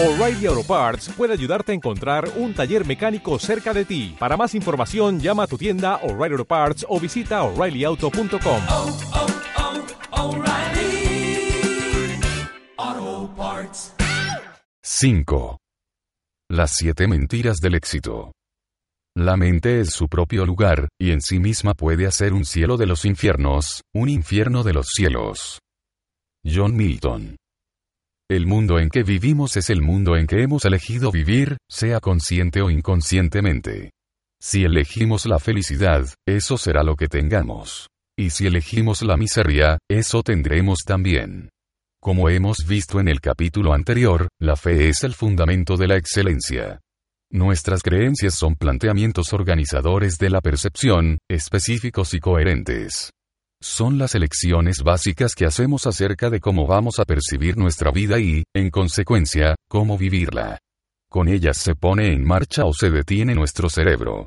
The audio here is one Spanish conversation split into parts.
O'Reilly Auto Parts puede ayudarte a encontrar un taller mecánico cerca de ti. Para más información, llama a tu tienda O'Reilly Auto Parts o visita oreillyauto.com. oh, oh, O'Reilly Auto Parts. 5. Las siete mentiras del éxito. La mente es su propio lugar, y en sí misma puede hacer un cielo de los infiernos, un infierno de los cielos. John Milton. El mundo en que vivimos es el mundo en que hemos elegido vivir, sea consciente o inconscientemente. Si elegimos la felicidad, eso será lo que tengamos. Y si elegimos la miseria, eso tendremos también. Como hemos visto en el capítulo anterior, la fe es el fundamento de la excelencia. Nuestras creencias son planteamientos organizadores de la percepción, específicos y coherentes. Son las elecciones básicas que hacemos acerca de cómo vamos a percibir nuestra vida y, en consecuencia, cómo vivirla. Con ellas se pone en marcha o se detiene nuestro cerebro.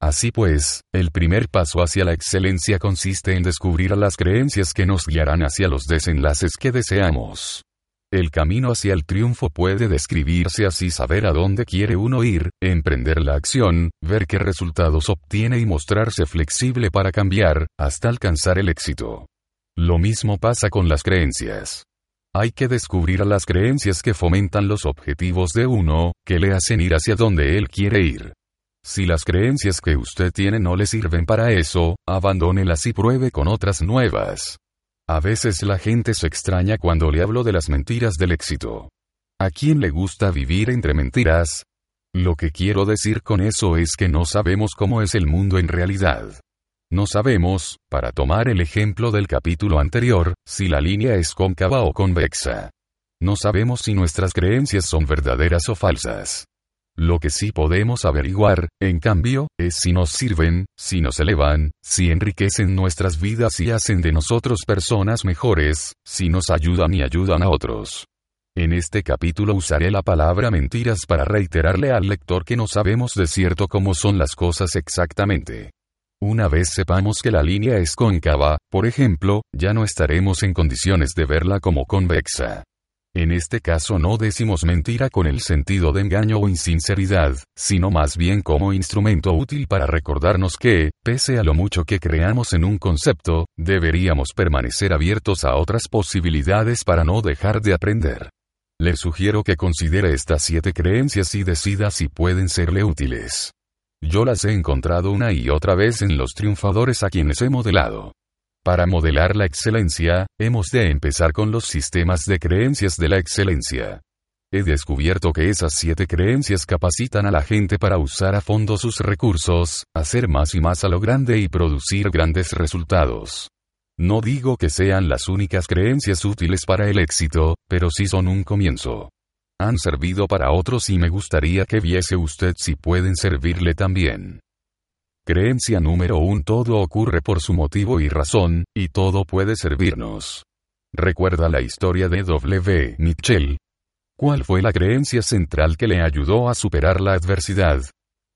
Así pues, el primer paso hacia la excelencia consiste en descubrir las creencias que nos guiarán hacia los desenlaces que deseamos. El camino hacia el triunfo puede describirse así saber a dónde quiere uno ir, emprender la acción, ver qué resultados obtiene y mostrarse flexible para cambiar, hasta alcanzar el éxito. Lo mismo pasa con las creencias. Hay que descubrir a las creencias que fomentan los objetivos de uno, que le hacen ir hacia donde él quiere ir. Si las creencias que usted tiene no le sirven para eso, abandónelas y pruebe con otras nuevas. A veces la gente se extraña cuando le hablo de las mentiras del éxito. ¿A quién le gusta vivir entre mentiras? Lo que quiero decir con eso es que no sabemos cómo es el mundo en realidad. No sabemos, para tomar el ejemplo del capítulo anterior, si la línea es cóncava o convexa. No sabemos si nuestras creencias son verdaderas o falsas. Lo que sí podemos averiguar, en cambio, es si nos sirven, si nos elevan, si enriquecen nuestras vidas y hacen de nosotros personas mejores, si nos ayudan y ayudan a otros. En este capítulo usaré la palabra mentiras para reiterarle al lector que no sabemos de cierto cómo son las cosas exactamente. Una vez sepamos que la línea es cóncava, por ejemplo, ya no estaremos en condiciones de verla como convexa. En este caso no decimos mentira con el sentido de engaño o insinceridad, sino más bien como instrumento útil para recordarnos que, pese a lo mucho que creamos en un concepto, deberíamos permanecer abiertos a otras posibilidades para no dejar de aprender. Le sugiero que considere estas siete creencias y decida si pueden serle útiles. Yo las he encontrado una y otra vez en los triunfadores a quienes he modelado. Para modelar la excelencia, hemos de empezar con los sistemas de creencias de la excelencia. He descubierto que esas siete creencias capacitan a la gente para usar a fondo sus recursos, hacer más y más a lo grande y producir grandes resultados. No digo que sean las únicas creencias útiles para el éxito, pero sí son un comienzo. Han servido para otros y me gustaría que viese usted si pueden servirle también. Creencia número 1 Todo ocurre por su motivo y razón, y todo puede servirnos. ¿Recuerda la historia de W. Mitchell? ¿Cuál fue la creencia central que le ayudó a superar la adversidad?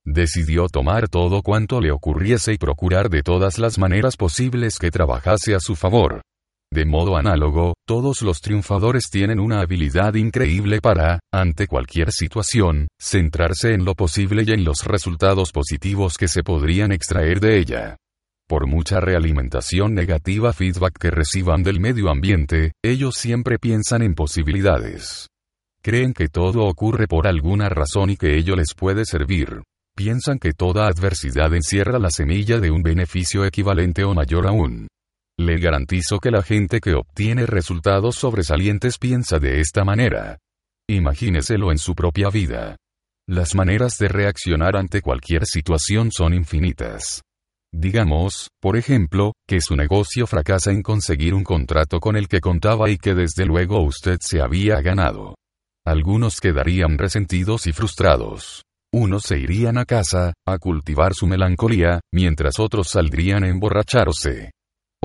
Decidió tomar todo cuanto le ocurriese y procurar de todas las maneras posibles que trabajase a su favor. De modo análogo, todos los triunfadores tienen una habilidad increíble para, ante cualquier situación, centrarse en lo posible y en los resultados positivos que se podrían extraer de ella. Por mucha realimentación negativa feedback que reciban del medio ambiente, ellos siempre piensan en posibilidades. Creen que todo ocurre por alguna razón y que ello les puede servir. Piensan que toda adversidad encierra la semilla de un beneficio equivalente o mayor aún. Le garantizo que la gente que obtiene resultados sobresalientes piensa de esta manera. Imagíneselo en su propia vida. Las maneras de reaccionar ante cualquier situación son infinitas. Digamos, por ejemplo, que su negocio fracasa en conseguir un contrato con el que contaba y que desde luego usted se había ganado. Algunos quedarían resentidos y frustrados. Unos se irían a casa, a cultivar su melancolía, mientras otros saldrían a emborracharse.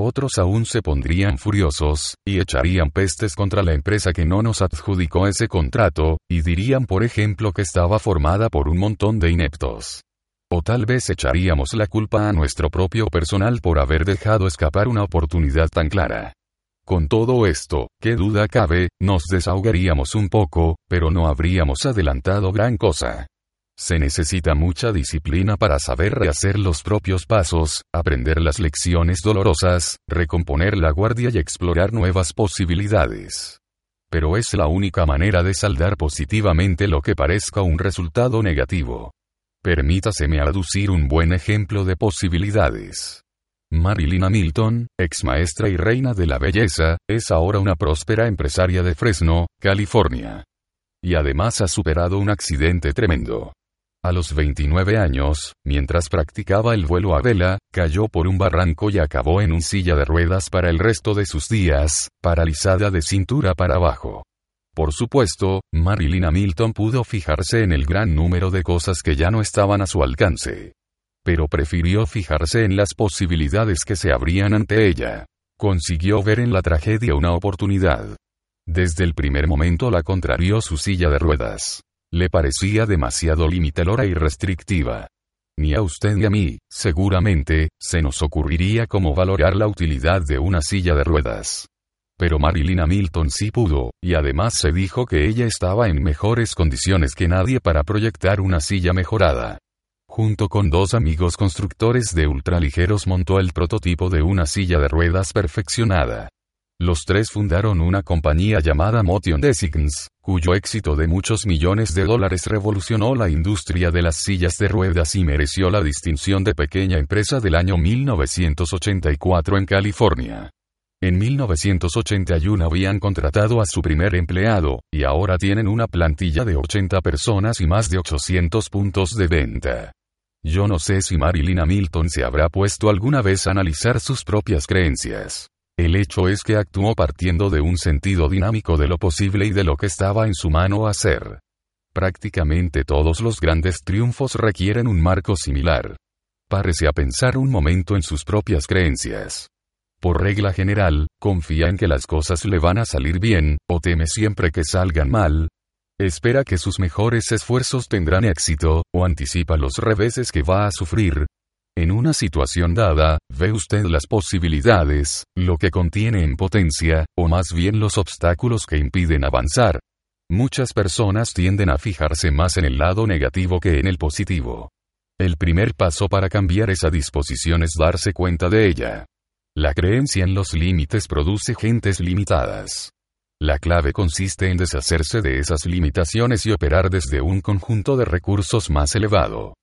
Otros aún se pondrían furiosos, y echarían pestes contra la empresa que no nos adjudicó ese contrato, y dirían por ejemplo que estaba formada por un montón de ineptos. O tal vez echaríamos la culpa a nuestro propio personal por haber dejado escapar una oportunidad tan clara. Con todo esto, qué duda cabe, nos desahogaríamos un poco, pero no habríamos adelantado gran cosa. Se necesita mucha disciplina para saber rehacer los propios pasos, aprender las lecciones dolorosas, recomponer la guardia y explorar nuevas posibilidades. Pero es la única manera de saldar positivamente lo que parezca un resultado negativo. Permítaseme aducir un buen ejemplo de posibilidades. Marilyn Hamilton, ex maestra y reina de la belleza, es ahora una próspera empresaria de Fresno, California. Y además ha superado un accidente tremendo. A los 29 años, mientras practicaba el vuelo a vela, cayó por un barranco y acabó en un silla de ruedas para el resto de sus días, paralizada de cintura para abajo. Por supuesto, Marilyn Hamilton pudo fijarse en el gran número de cosas que ya no estaban a su alcance. Pero prefirió fijarse en las posibilidades que se abrían ante ella. Consiguió ver en la tragedia una oportunidad. Desde el primer momento la contrarió su silla de ruedas. Le parecía demasiado limitalora y restrictiva. Ni a usted ni a mí, seguramente, se nos ocurriría cómo valorar la utilidad de una silla de ruedas. Pero Marilyn Hamilton sí pudo, y además se dijo que ella estaba en mejores condiciones que nadie para proyectar una silla mejorada. Junto con dos amigos constructores de ultraligeros montó el prototipo de una silla de ruedas perfeccionada. Los tres fundaron una compañía llamada Motion Designs, cuyo éxito de muchos millones de dólares revolucionó la industria de las sillas de ruedas y mereció la distinción de pequeña empresa del año 1984 en California. En 1981 habían contratado a su primer empleado, y ahora tienen una plantilla de 80 personas y más de 800 puntos de venta. Yo no sé si Marilyn Hamilton se habrá puesto alguna vez a analizar sus propias creencias. El hecho es que actuó partiendo de un sentido dinámico de lo posible y de lo que estaba en su mano hacer. Prácticamente todos los grandes triunfos requieren un marco similar. Párese a pensar un momento en sus propias creencias. Por regla general, confía en que las cosas le van a salir bien, o teme siempre que salgan mal. Espera que sus mejores esfuerzos tendrán éxito, o anticipa los reveses que va a sufrir, en una situación dada, ve usted las posibilidades, lo que contiene en potencia, o más bien los obstáculos que impiden avanzar. Muchas personas tienden a fijarse más en el lado negativo que en el positivo. El primer paso para cambiar esa disposición es darse cuenta de ella. La creencia en los límites produce gentes limitadas. La clave consiste en deshacerse de esas limitaciones y operar desde un conjunto de recursos más elevado.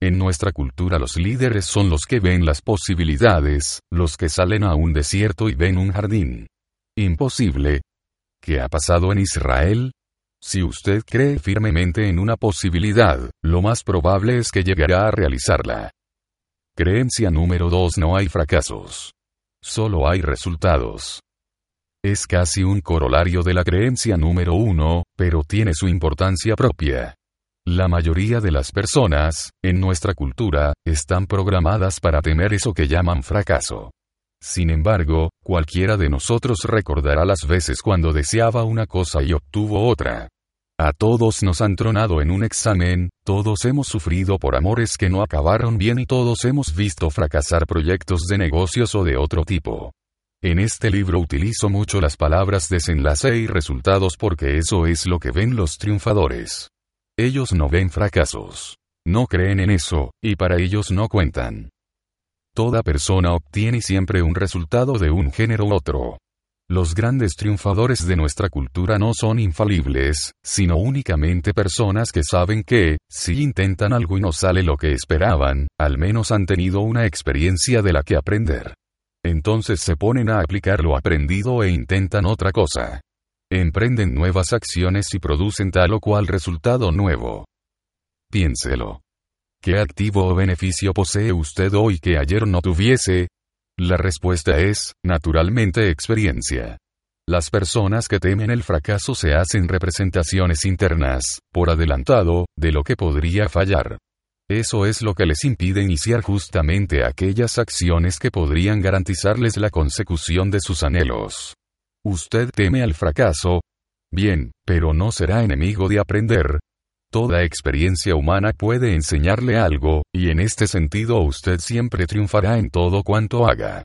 En nuestra cultura los líderes son los que ven las posibilidades, los que salen a un desierto y ven un jardín. Imposible. ¿Qué ha pasado en Israel? Si usted cree firmemente en una posibilidad, lo más probable es que llegará a realizarla. Creencia número 2 No hay fracasos. Solo hay resultados. Es casi un corolario de la creencia número 1, pero tiene su importancia propia. La mayoría de las personas, en nuestra cultura, están programadas para temer eso que llaman fracaso. Sin embargo, cualquiera de nosotros recordará las veces cuando deseaba una cosa y obtuvo otra. A todos nos han tronado en un examen, todos hemos sufrido por amores que no acabaron bien y todos hemos visto fracasar proyectos de negocios o de otro tipo. En este libro utilizo mucho las palabras desenlace y resultados porque eso es lo que ven los triunfadores. Ellos no ven fracasos. No creen en eso, y para ellos no cuentan. Toda persona obtiene siempre un resultado de un género u otro. Los grandes triunfadores de nuestra cultura no son infalibles, sino únicamente personas que saben que, si intentan algo y no sale lo que esperaban, al menos han tenido una experiencia de la que aprender. Entonces se ponen a aplicar lo aprendido e intentan otra cosa. Emprenden nuevas acciones y producen tal o cual resultado nuevo. Piénselo. ¿Qué activo o beneficio posee usted hoy que ayer no tuviese? La respuesta es, naturalmente, experiencia. Las personas que temen el fracaso se hacen representaciones internas, por adelantado, de lo que podría fallar. Eso es lo que les impide iniciar justamente aquellas acciones que podrían garantizarles la consecución de sus anhelos. ¿Usted teme al fracaso? Bien, pero no será enemigo de aprender. Toda experiencia humana puede enseñarle algo, y en este sentido usted siempre triunfará en todo cuanto haga.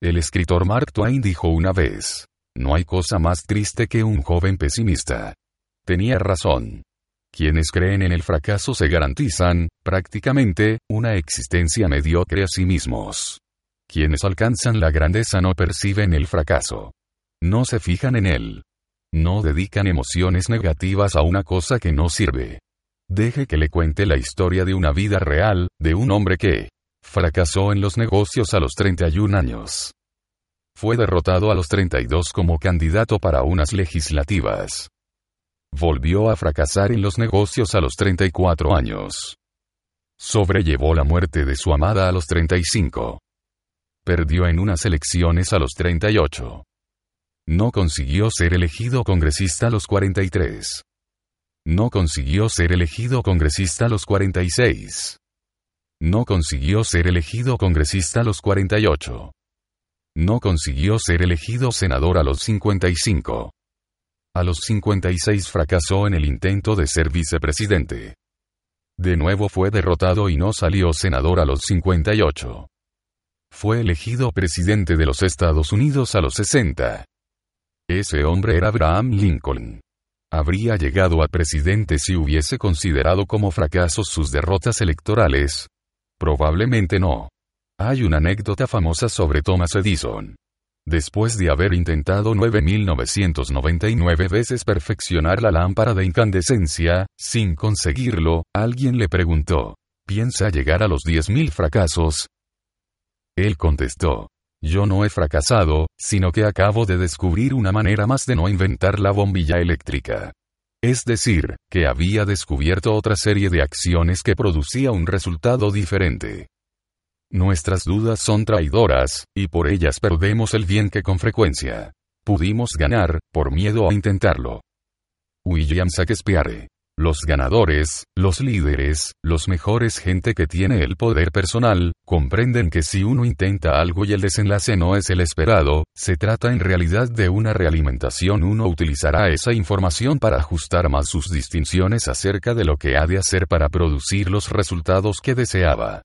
El escritor Mark Twain dijo una vez, no hay cosa más triste que un joven pesimista. Tenía razón. Quienes creen en el fracaso se garantizan, prácticamente, una existencia mediocre a sí mismos. Quienes alcanzan la grandeza no perciben el fracaso. No se fijan en él. No dedican emociones negativas a una cosa que no sirve. Deje que le cuente la historia de una vida real, de un hombre que fracasó en los negocios a los 31 años. Fue derrotado a los 32 como candidato para unas legislativas. Volvió a fracasar en los negocios a los 34 años. Sobrellevó la muerte de su amada a los 35. Perdió en unas elecciones a los 38. No consiguió ser elegido congresista a los 43. No consiguió ser elegido congresista a los 46. No consiguió ser elegido congresista a los 48. No consiguió ser elegido senador a los 55. A los 56 fracasó en el intento de ser vicepresidente. De nuevo fue derrotado y no salió senador a los 58. Fue elegido presidente de los Estados Unidos a los 60. Ese hombre era Abraham Lincoln. ¿Habría llegado a presidente si hubiese considerado como fracasos sus derrotas electorales? Probablemente no. Hay una anécdota famosa sobre Thomas Edison. Después de haber intentado 9.999 veces perfeccionar la lámpara de incandescencia, sin conseguirlo, alguien le preguntó, ¿piensa llegar a los 10.000 fracasos? Él contestó, yo no he fracasado, sino que acabo de descubrir una manera más de no inventar la bombilla eléctrica. Es decir, que había descubierto otra serie de acciones que producía un resultado diferente. Nuestras dudas son traidoras, y por ellas perdemos el bien que con frecuencia pudimos ganar, por miedo a intentarlo. William Shakespeare. Los ganadores, los líderes, los mejores gente que tiene el poder personal, comprenden que si uno intenta algo y el desenlace no es el esperado, se trata en realidad de una realimentación. Uno utilizará esa información para ajustar más sus distinciones acerca de lo que ha de hacer para producir los resultados que deseaba.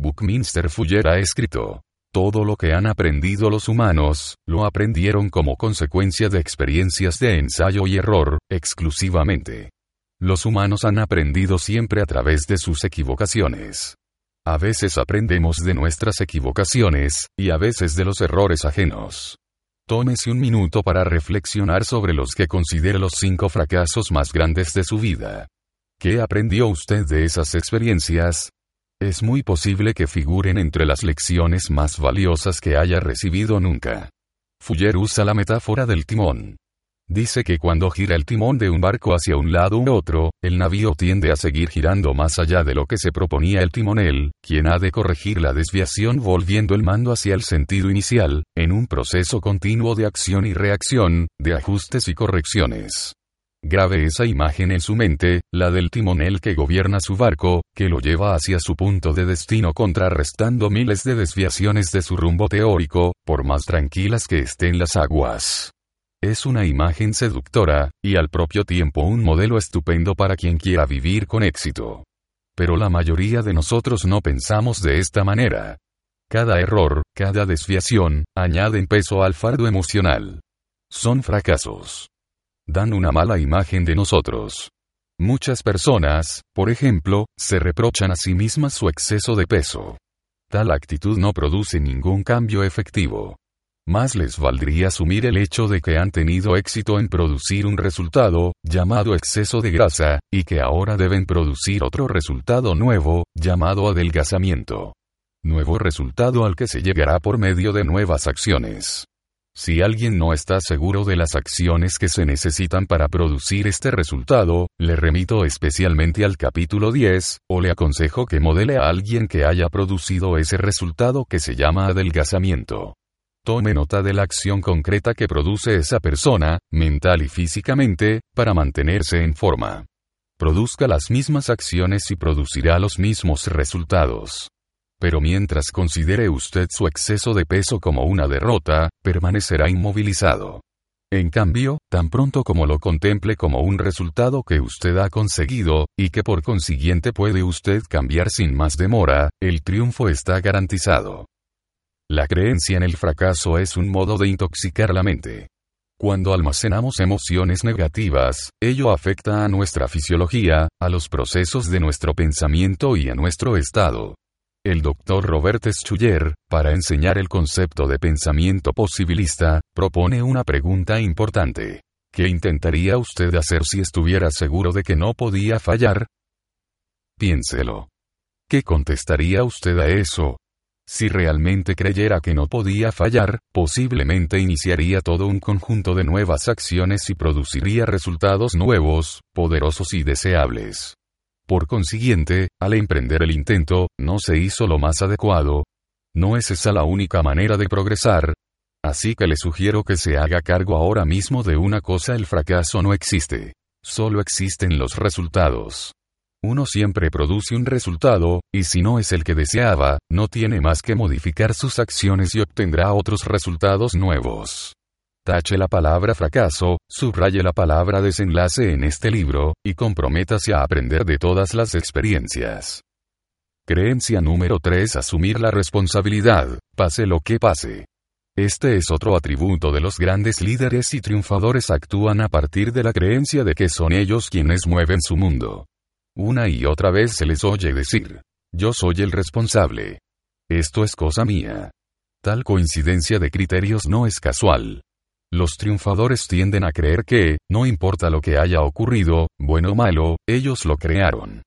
Buckminster Fuller ha escrito. Todo lo que han aprendido los humanos, lo aprendieron como consecuencia de experiencias de ensayo y error, exclusivamente. Los humanos han aprendido siempre a través de sus equivocaciones. A veces aprendemos de nuestras equivocaciones, y a veces de los errores ajenos. Tómese un minuto para reflexionar sobre los que considere los cinco fracasos más grandes de su vida. ¿Qué aprendió usted de esas experiencias? Es muy posible que figuren entre las lecciones más valiosas que haya recibido nunca. Fuller usa la metáfora del timón. Dice que cuando gira el timón de un barco hacia un lado u otro, el navío tiende a seguir girando más allá de lo que se proponía el timonel, quien ha de corregir la desviación volviendo el mando hacia el sentido inicial, en un proceso continuo de acción y reacción, de ajustes y correcciones. Grave esa imagen en su mente, la del timonel que gobierna su barco, que lo lleva hacia su punto de destino contrarrestando miles de desviaciones de su rumbo teórico, por más tranquilas que estén las aguas. Es una imagen seductora, y al propio tiempo un modelo estupendo para quien quiera vivir con éxito. Pero la mayoría de nosotros no pensamos de esta manera. Cada error, cada desviación, añaden peso al fardo emocional. Son fracasos dan una mala imagen de nosotros. Muchas personas, por ejemplo, se reprochan a sí mismas su exceso de peso. Tal actitud no produce ningún cambio efectivo. Más les valdría asumir el hecho de que han tenido éxito en producir un resultado, llamado exceso de grasa, y que ahora deben producir otro resultado nuevo, llamado adelgazamiento. Nuevo resultado al que se llegará por medio de nuevas acciones. Si alguien no está seguro de las acciones que se necesitan para producir este resultado, le remito especialmente al capítulo 10, o le aconsejo que modele a alguien que haya producido ese resultado que se llama adelgazamiento. Tome nota de la acción concreta que produce esa persona, mental y físicamente, para mantenerse en forma. Produzca las mismas acciones y producirá los mismos resultados. Pero mientras considere usted su exceso de peso como una derrota, permanecerá inmovilizado. En cambio, tan pronto como lo contemple como un resultado que usted ha conseguido, y que por consiguiente puede usted cambiar sin más demora, el triunfo está garantizado. La creencia en el fracaso es un modo de intoxicar la mente. Cuando almacenamos emociones negativas, ello afecta a nuestra fisiología, a los procesos de nuestro pensamiento y a nuestro estado. El doctor Robert Schuller, para enseñar el concepto de pensamiento posibilista, propone una pregunta importante. ¿Qué intentaría usted hacer si estuviera seguro de que no podía fallar? Piénselo. ¿Qué contestaría usted a eso? Si realmente creyera que no podía fallar, posiblemente iniciaría todo un conjunto de nuevas acciones y produciría resultados nuevos, poderosos y deseables. Por consiguiente, al emprender el intento, no se hizo lo más adecuado. No es esa la única manera de progresar. Así que le sugiero que se haga cargo ahora mismo de una cosa, el fracaso no existe. Solo existen los resultados. Uno siempre produce un resultado, y si no es el que deseaba, no tiene más que modificar sus acciones y obtendrá otros resultados nuevos. Tache la palabra fracaso, subraye la palabra desenlace en este libro, y comprométase a aprender de todas las experiencias. Creencia número 3. Asumir la responsabilidad, pase lo que pase. Este es otro atributo de los grandes líderes y triunfadores actúan a partir de la creencia de que son ellos quienes mueven su mundo. Una y otra vez se les oye decir, yo soy el responsable. Esto es cosa mía. Tal coincidencia de criterios no es casual. Los triunfadores tienden a creer que, no importa lo que haya ocurrido, bueno o malo, ellos lo crearon.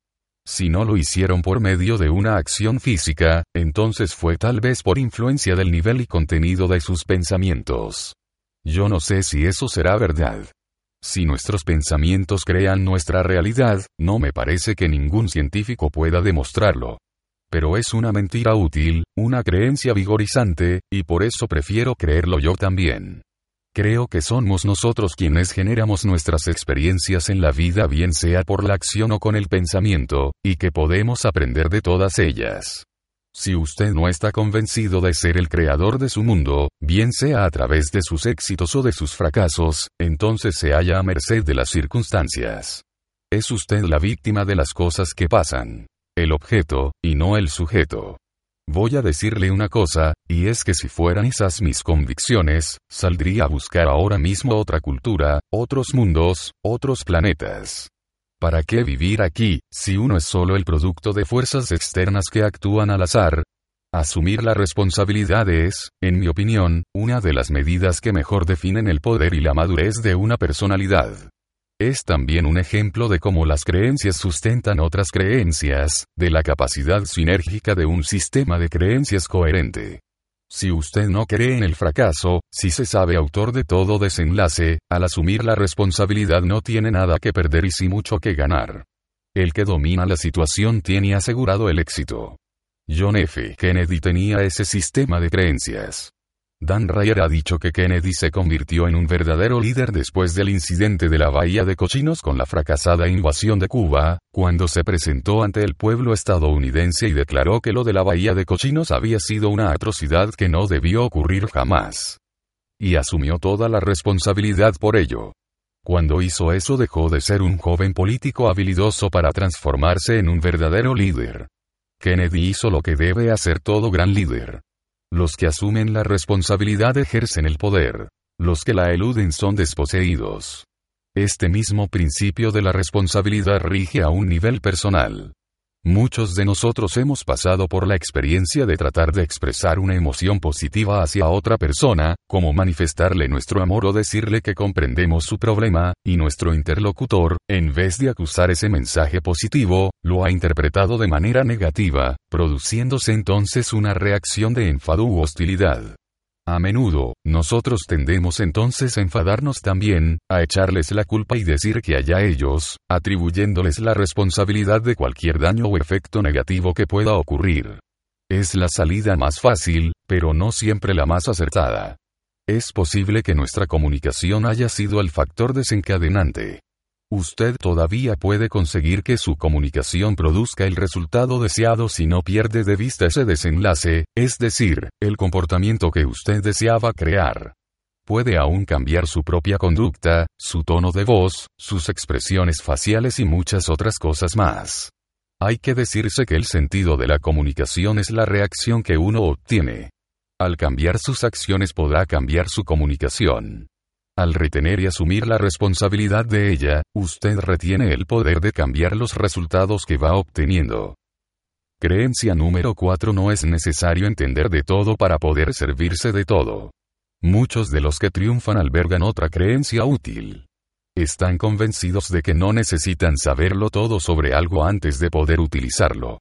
Si no lo hicieron por medio de una acción física, entonces fue tal vez por influencia del nivel y contenido de sus pensamientos. Yo no sé si eso será verdad. Si nuestros pensamientos crean nuestra realidad, no me parece que ningún científico pueda demostrarlo. Pero es una mentira útil, una creencia vigorizante, y por eso prefiero creerlo yo también. Creo que somos nosotros quienes generamos nuestras experiencias en la vida bien sea por la acción o con el pensamiento, y que podemos aprender de todas ellas. Si usted no está convencido de ser el creador de su mundo, bien sea a través de sus éxitos o de sus fracasos, entonces se halla a merced de las circunstancias. Es usted la víctima de las cosas que pasan. El objeto, y no el sujeto. Voy a decirle una cosa, y es que si fueran esas mis convicciones, saldría a buscar ahora mismo otra cultura, otros mundos, otros planetas. ¿Para qué vivir aquí, si uno es solo el producto de fuerzas externas que actúan al azar? Asumir la responsabilidad es, en mi opinión, una de las medidas que mejor definen el poder y la madurez de una personalidad. Es también un ejemplo de cómo las creencias sustentan otras creencias, de la capacidad sinérgica de un sistema de creencias coherente. Si usted no cree en el fracaso, si se sabe autor de todo desenlace, al asumir la responsabilidad no tiene nada que perder y sí mucho que ganar. El que domina la situación tiene asegurado el éxito. John F. Kennedy tenía ese sistema de creencias. Dan Ryer ha dicho que Kennedy se convirtió en un verdadero líder después del incidente de la Bahía de Cochinos con la fracasada invasión de Cuba, cuando se presentó ante el pueblo estadounidense y declaró que lo de la Bahía de Cochinos había sido una atrocidad que no debió ocurrir jamás. Y asumió toda la responsabilidad por ello. Cuando hizo eso dejó de ser un joven político habilidoso para transformarse en un verdadero líder. Kennedy hizo lo que debe hacer todo gran líder los que asumen la responsabilidad ejercen el poder. Los que la eluden son desposeídos. Este mismo principio de la responsabilidad rige a un nivel personal. Muchos de nosotros hemos pasado por la experiencia de tratar de expresar una emoción positiva hacia otra persona, como manifestarle nuestro amor o decirle que comprendemos su problema, y nuestro interlocutor, en vez de acusar ese mensaje positivo, lo ha interpretado de manera negativa, produciéndose entonces una reacción de enfado u hostilidad. A menudo, nosotros tendemos entonces a enfadarnos también, a echarles la culpa y decir que haya ellos, atribuyéndoles la responsabilidad de cualquier daño o efecto negativo que pueda ocurrir. Es la salida más fácil, pero no siempre la más acertada. Es posible que nuestra comunicación haya sido el factor desencadenante. Usted todavía puede conseguir que su comunicación produzca el resultado deseado si no pierde de vista ese desenlace, es decir, el comportamiento que usted deseaba crear. Puede aún cambiar su propia conducta, su tono de voz, sus expresiones faciales y muchas otras cosas más. Hay que decirse que el sentido de la comunicación es la reacción que uno obtiene. Al cambiar sus acciones podrá cambiar su comunicación. Al retener y asumir la responsabilidad de ella, usted retiene el poder de cambiar los resultados que va obteniendo. Creencia número 4 No es necesario entender de todo para poder servirse de todo. Muchos de los que triunfan albergan otra creencia útil. Están convencidos de que no necesitan saberlo todo sobre algo antes de poder utilizarlo.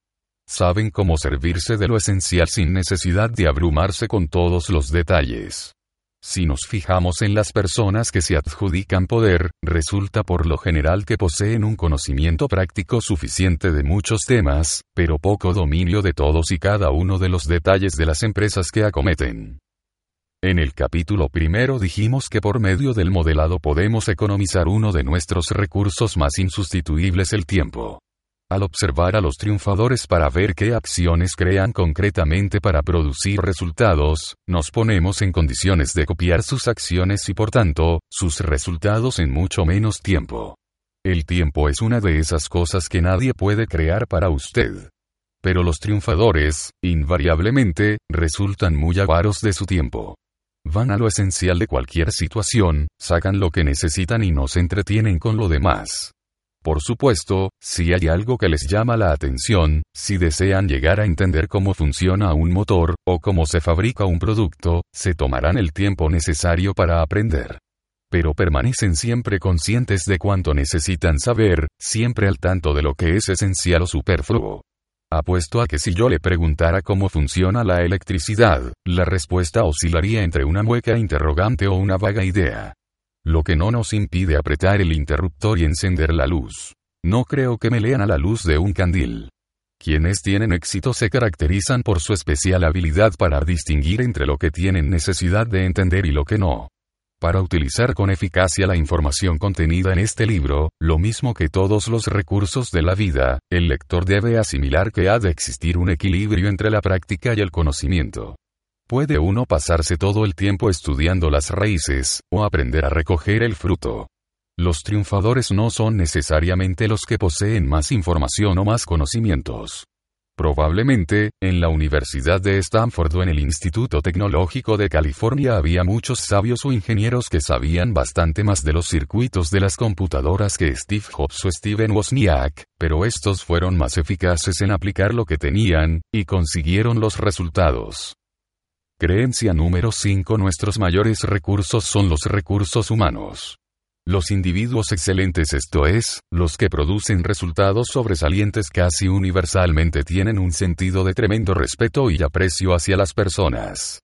Saben cómo servirse de lo esencial sin necesidad de abrumarse con todos los detalles. Si nos fijamos en las personas que se adjudican poder, resulta por lo general que poseen un conocimiento práctico suficiente de muchos temas, pero poco dominio de todos y cada uno de los detalles de las empresas que acometen. En el capítulo primero dijimos que por medio del modelado podemos economizar uno de nuestros recursos más insustituibles el tiempo. Al observar a los triunfadores para ver qué acciones crean concretamente para producir resultados, nos ponemos en condiciones de copiar sus acciones y por tanto, sus resultados en mucho menos tiempo. El tiempo es una de esas cosas que nadie puede crear para usted. Pero los triunfadores, invariablemente, resultan muy avaros de su tiempo. Van a lo esencial de cualquier situación, sacan lo que necesitan y no se entretienen con lo demás. Por supuesto, si hay algo que les llama la atención, si desean llegar a entender cómo funciona un motor, o cómo se fabrica un producto, se tomarán el tiempo necesario para aprender. Pero permanecen siempre conscientes de cuánto necesitan saber, siempre al tanto de lo que es esencial o superfluo. Apuesto a que si yo le preguntara cómo funciona la electricidad, la respuesta oscilaría entre una mueca interrogante o una vaga idea. Lo que no nos impide apretar el interruptor y encender la luz. No creo que me lean a la luz de un candil. Quienes tienen éxito se caracterizan por su especial habilidad para distinguir entre lo que tienen necesidad de entender y lo que no. Para utilizar con eficacia la información contenida en este libro, lo mismo que todos los recursos de la vida, el lector debe asimilar que ha de existir un equilibrio entre la práctica y el conocimiento. Puede uno pasarse todo el tiempo estudiando las raíces, o aprender a recoger el fruto. Los triunfadores no son necesariamente los que poseen más información o más conocimientos. Probablemente, en la Universidad de Stanford o en el Instituto Tecnológico de California había muchos sabios o ingenieros que sabían bastante más de los circuitos de las computadoras que Steve Jobs o Steven Wozniak, pero estos fueron más eficaces en aplicar lo que tenían, y consiguieron los resultados. Creencia número 5 Nuestros mayores recursos son los recursos humanos. Los individuos excelentes, esto es, los que producen resultados sobresalientes casi universalmente tienen un sentido de tremendo respeto y aprecio hacia las personas.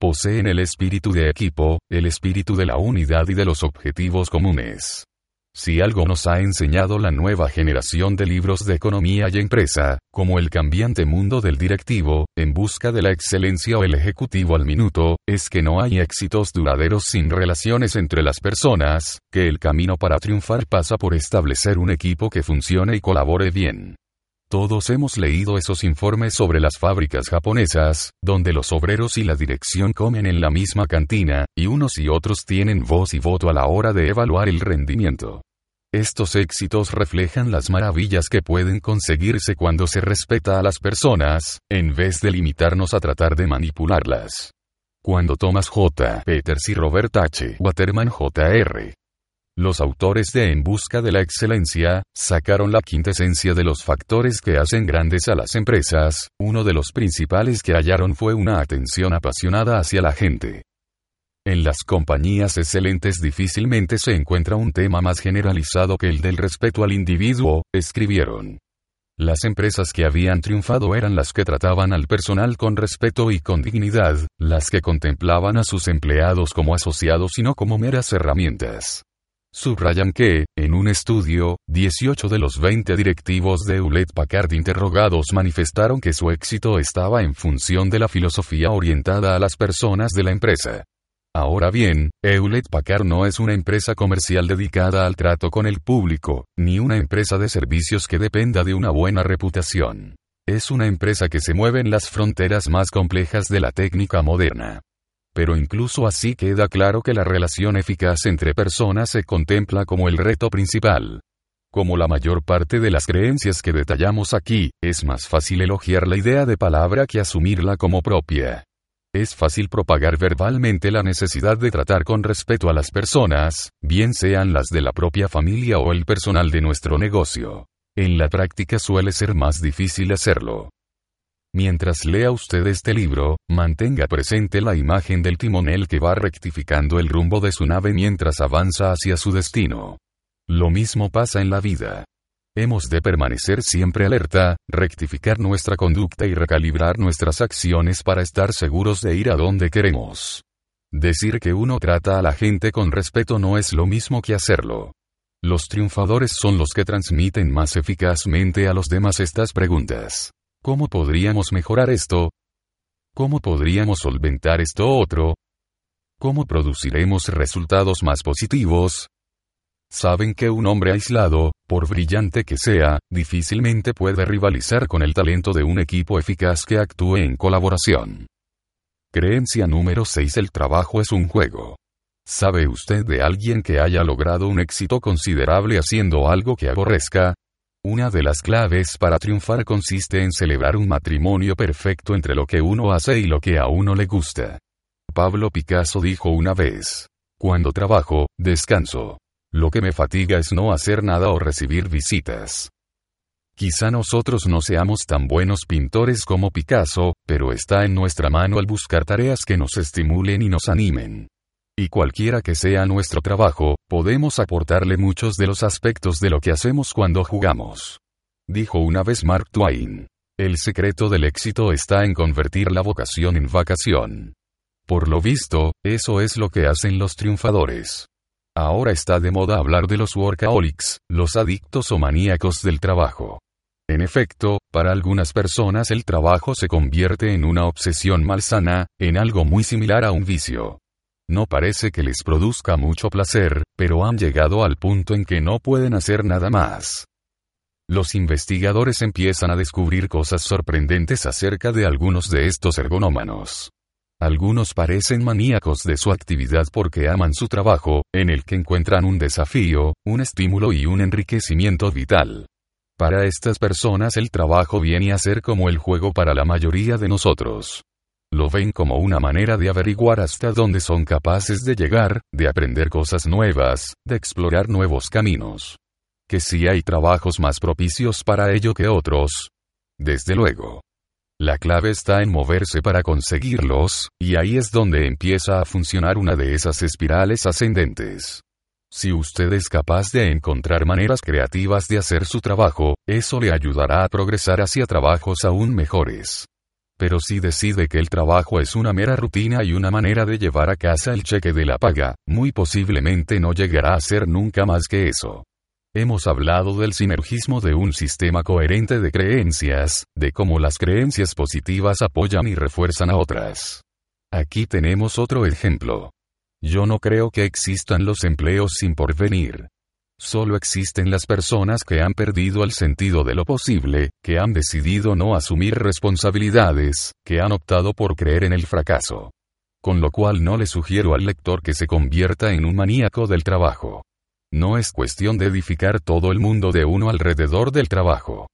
Poseen el espíritu de equipo, el espíritu de la unidad y de los objetivos comunes. Si algo nos ha enseñado la nueva generación de libros de economía y empresa, como el cambiante mundo del directivo, en busca de la excelencia o el ejecutivo al minuto, es que no hay éxitos duraderos sin relaciones entre las personas, que el camino para triunfar pasa por establecer un equipo que funcione y colabore bien. Todos hemos leído esos informes sobre las fábricas japonesas, donde los obreros y la dirección comen en la misma cantina, y unos y otros tienen voz y voto a la hora de evaluar el rendimiento. Estos éxitos reflejan las maravillas que pueden conseguirse cuando se respeta a las personas, en vez de limitarnos a tratar de manipularlas. Cuando Thomas J. Peters y Robert H. Waterman Jr. Los autores de En Busca de la Excelencia, sacaron la quintesencia de los factores que hacen grandes a las empresas, uno de los principales que hallaron fue una atención apasionada hacia la gente. En las compañías excelentes difícilmente se encuentra un tema más generalizado que el del respeto al individuo, escribieron. Las empresas que habían triunfado eran las que trataban al personal con respeto y con dignidad, las que contemplaban a sus empleados como asociados y no como meras herramientas. Subrayan que, en un estudio, 18 de los 20 directivos de Hewlett Packard interrogados manifestaron que su éxito estaba en función de la filosofía orientada a las personas de la empresa. Ahora bien, Hewlett Packard no es una empresa comercial dedicada al trato con el público, ni una empresa de servicios que dependa de una buena reputación. Es una empresa que se mueve en las fronteras más complejas de la técnica moderna. Pero incluso así queda claro que la relación eficaz entre personas se contempla como el reto principal. Como la mayor parte de las creencias que detallamos aquí, es más fácil elogiar la idea de palabra que asumirla como propia. Es fácil propagar verbalmente la necesidad de tratar con respeto a las personas, bien sean las de la propia familia o el personal de nuestro negocio. En la práctica suele ser más difícil hacerlo. Mientras lea usted este libro, mantenga presente la imagen del timonel que va rectificando el rumbo de su nave mientras avanza hacia su destino. Lo mismo pasa en la vida. Hemos de permanecer siempre alerta, rectificar nuestra conducta y recalibrar nuestras acciones para estar seguros de ir a donde queremos. Decir que uno trata a la gente con respeto no es lo mismo que hacerlo. Los triunfadores son los que transmiten más eficazmente a los demás estas preguntas. ¿Cómo podríamos mejorar esto? ¿Cómo podríamos solventar esto otro? ¿Cómo produciremos resultados más positivos? Saben que un hombre aislado, por brillante que sea, difícilmente puede rivalizar con el talento de un equipo eficaz que actúe en colaboración. Creencia número 6 El trabajo es un juego. ¿Sabe usted de alguien que haya logrado un éxito considerable haciendo algo que aborrezca? Una de las claves para triunfar consiste en celebrar un matrimonio perfecto entre lo que uno hace y lo que a uno le gusta. Pablo Picasso dijo una vez, Cuando trabajo, descanso. Lo que me fatiga es no hacer nada o recibir visitas. Quizá nosotros no seamos tan buenos pintores como Picasso, pero está en nuestra mano al buscar tareas que nos estimulen y nos animen. Y cualquiera que sea nuestro trabajo, podemos aportarle muchos de los aspectos de lo que hacemos cuando jugamos. Dijo una vez Mark Twain. El secreto del éxito está en convertir la vocación en vacación. Por lo visto, eso es lo que hacen los triunfadores. Ahora está de moda hablar de los workaholics, los adictos o maníacos del trabajo. En efecto, para algunas personas el trabajo se convierte en una obsesión malsana, en algo muy similar a un vicio. No parece que les produzca mucho placer, pero han llegado al punto en que no pueden hacer nada más. Los investigadores empiezan a descubrir cosas sorprendentes acerca de algunos de estos ergonómanos. Algunos parecen maníacos de su actividad porque aman su trabajo, en el que encuentran un desafío, un estímulo y un enriquecimiento vital. Para estas personas el trabajo viene a ser como el juego para la mayoría de nosotros. Lo ven como una manera de averiguar hasta dónde son capaces de llegar, de aprender cosas nuevas, de explorar nuevos caminos. Que si hay trabajos más propicios para ello que otros. Desde luego. La clave está en moverse para conseguirlos, y ahí es donde empieza a funcionar una de esas espirales ascendentes. Si usted es capaz de encontrar maneras creativas de hacer su trabajo, eso le ayudará a progresar hacia trabajos aún mejores. Pero si decide que el trabajo es una mera rutina y una manera de llevar a casa el cheque de la paga, muy posiblemente no llegará a ser nunca más que eso. Hemos hablado del sinergismo de un sistema coherente de creencias, de cómo las creencias positivas apoyan y refuerzan a otras. Aquí tenemos otro ejemplo. Yo no creo que existan los empleos sin porvenir. Solo existen las personas que han perdido el sentido de lo posible, que han decidido no asumir responsabilidades, que han optado por creer en el fracaso. Con lo cual no le sugiero al lector que se convierta en un maníaco del trabajo. No es cuestión de edificar todo el mundo de uno alrededor del trabajo.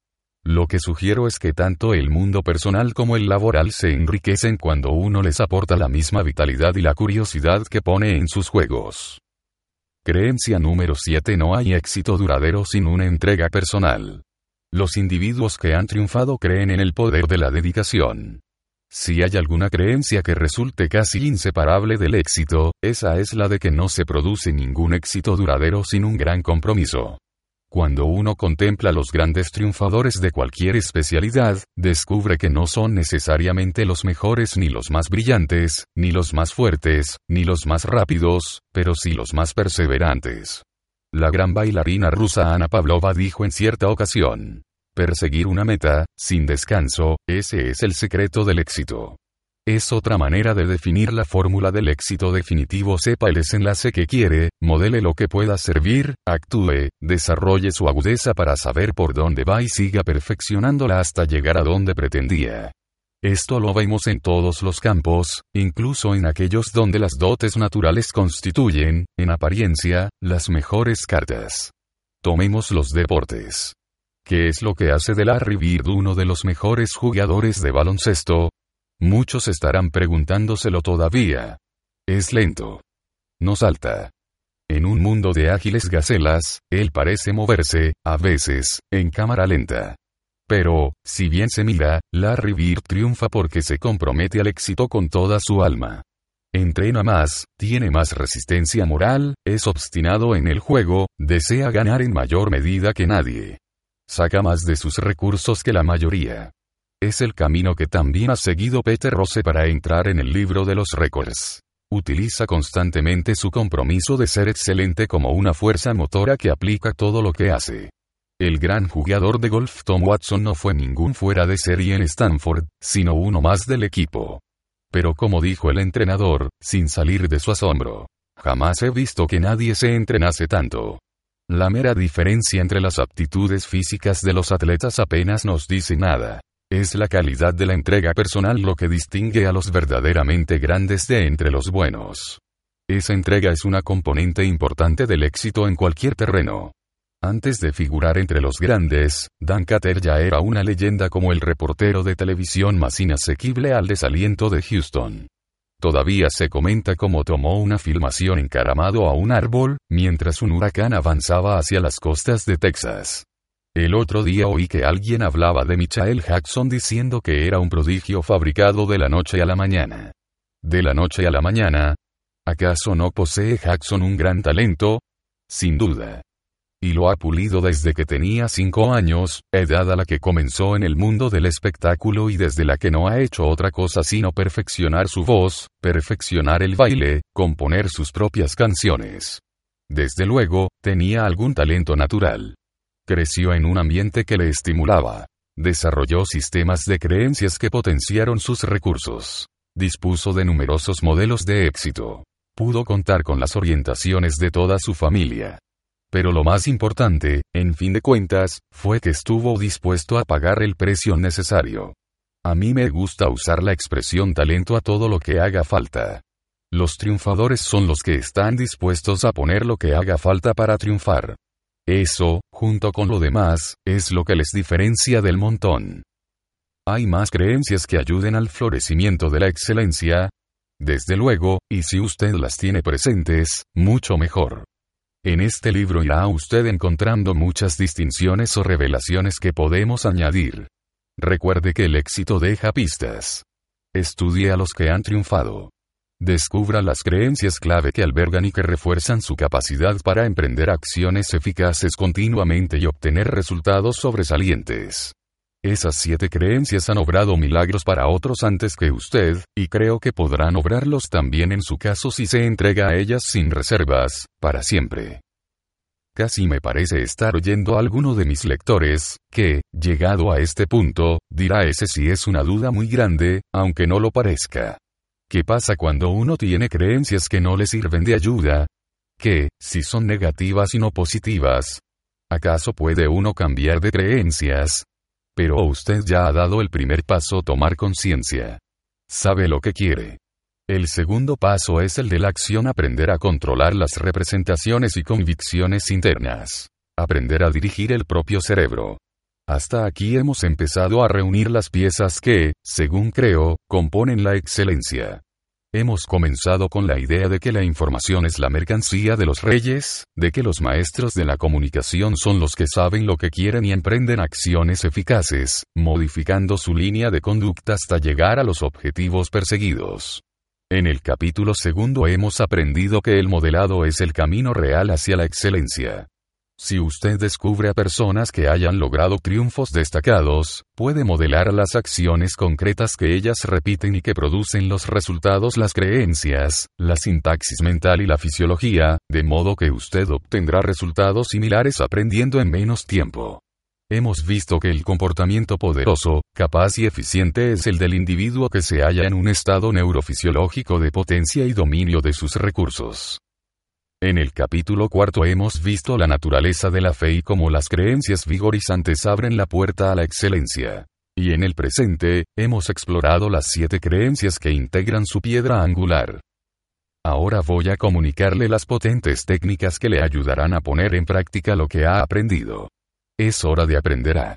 Lo que sugiero es que tanto el mundo personal como el laboral se enriquecen cuando uno les aporta la misma vitalidad y la curiosidad que pone en sus juegos. Creencia número 7 No hay éxito duradero sin una entrega personal. Los individuos que han triunfado creen en el poder de la dedicación. Si hay alguna creencia que resulte casi inseparable del éxito, esa es la de que no se produce ningún éxito duradero sin un gran compromiso. Cuando uno contempla los grandes triunfadores de cualquier especialidad, descubre que no son necesariamente los mejores ni los más brillantes, ni los más fuertes, ni los más rápidos, pero sí los más perseverantes. La gran bailarina rusa Ana Pavlova dijo en cierta ocasión, Perseguir una meta, sin descanso, ese es el secreto del éxito. Es otra manera de definir la fórmula del éxito definitivo. Sepa el desenlace que quiere, modele lo que pueda servir, actúe, desarrolle su agudeza para saber por dónde va y siga perfeccionándola hasta llegar a donde pretendía. Esto lo vemos en todos los campos, incluso en aquellos donde las dotes naturales constituyen, en apariencia, las mejores cartas. Tomemos los deportes. ¿Qué es lo que hace de Larry Bird uno de los mejores jugadores de baloncesto? Muchos estarán preguntándoselo todavía. Es lento. No salta. En un mundo de ágiles gacelas, él parece moverse, a veces, en cámara lenta. Pero, si bien se mira, Larry Bird triunfa porque se compromete al éxito con toda su alma. Entrena más, tiene más resistencia moral, es obstinado en el juego, desea ganar en mayor medida que nadie. Saca más de sus recursos que la mayoría. Es el camino que también ha seguido Peter Rose para entrar en el libro de los récords. Utiliza constantemente su compromiso de ser excelente como una fuerza motora que aplica todo lo que hace. El gran jugador de golf Tom Watson no fue ningún fuera de serie en Stanford, sino uno más del equipo. Pero como dijo el entrenador, sin salir de su asombro, jamás he visto que nadie se entrenase tanto. La mera diferencia entre las aptitudes físicas de los atletas apenas nos dice nada. Es la calidad de la entrega personal lo que distingue a los verdaderamente grandes de entre los buenos. Esa entrega es una componente importante del éxito en cualquier terreno. Antes de figurar entre los grandes, Dan Cater ya era una leyenda como el reportero de televisión más inasequible al desaliento de Houston. Todavía se comenta cómo tomó una filmación encaramado a un árbol, mientras un huracán avanzaba hacia las costas de Texas. El otro día oí que alguien hablaba de Michael Jackson diciendo que era un prodigio fabricado de la noche a la mañana. ¿De la noche a la mañana? ¿Acaso no posee Jackson un gran talento? Sin duda y lo ha pulido desde que tenía cinco años, edad a la que comenzó en el mundo del espectáculo y desde la que no ha hecho otra cosa sino perfeccionar su voz, perfeccionar el baile, componer sus propias canciones. Desde luego, tenía algún talento natural. Creció en un ambiente que le estimulaba. Desarrolló sistemas de creencias que potenciaron sus recursos. Dispuso de numerosos modelos de éxito. Pudo contar con las orientaciones de toda su familia. Pero lo más importante, en fin de cuentas, fue que estuvo dispuesto a pagar el precio necesario. A mí me gusta usar la expresión talento a todo lo que haga falta. Los triunfadores son los que están dispuestos a poner lo que haga falta para triunfar. Eso, junto con lo demás, es lo que les diferencia del montón. ¿Hay más creencias que ayuden al florecimiento de la excelencia? Desde luego, y si usted las tiene presentes, mucho mejor. En este libro irá usted encontrando muchas distinciones o revelaciones que podemos añadir. Recuerde que el éxito deja pistas. Estudie a los que han triunfado. Descubra las creencias clave que albergan y que refuerzan su capacidad para emprender acciones eficaces continuamente y obtener resultados sobresalientes. Esas siete creencias han obrado milagros para otros antes que usted, y creo que podrán obrarlos también en su caso si se entrega a ellas sin reservas, para siempre. Casi me parece estar oyendo a alguno de mis lectores, que, llegado a este punto, dirá ese si es una duda muy grande, aunque no lo parezca. ¿Qué pasa cuando uno tiene creencias que no le sirven de ayuda? ¿Qué, si son negativas y no positivas? ¿Acaso puede uno cambiar de creencias? Pero usted ya ha dado el primer paso tomar conciencia. Sabe lo que quiere. El segundo paso es el de la acción aprender a controlar las representaciones y convicciones internas. Aprender a dirigir el propio cerebro. Hasta aquí hemos empezado a reunir las piezas que, según creo, componen la excelencia. Hemos comenzado con la idea de que la información es la mercancía de los reyes, de que los maestros de la comunicación son los que saben lo que quieren y emprenden acciones eficaces, modificando su línea de conducta hasta llegar a los objetivos perseguidos. En el capítulo segundo hemos aprendido que el modelado es el camino real hacia la excelencia. Si usted descubre a personas que hayan logrado triunfos destacados, puede modelar las acciones concretas que ellas repiten y que producen los resultados, las creencias, la sintaxis mental y la fisiología, de modo que usted obtendrá resultados similares aprendiendo en menos tiempo. Hemos visto que el comportamiento poderoso, capaz y eficiente es el del individuo que se halla en un estado neurofisiológico de potencia y dominio de sus recursos. En el capítulo cuarto hemos visto la naturaleza de la fe y cómo las creencias vigorizantes abren la puerta a la excelencia. Y en el presente, hemos explorado las siete creencias que integran su piedra angular. Ahora voy a comunicarle las potentes técnicas que le ayudarán a poner en práctica lo que ha aprendido. Es hora de aprender a.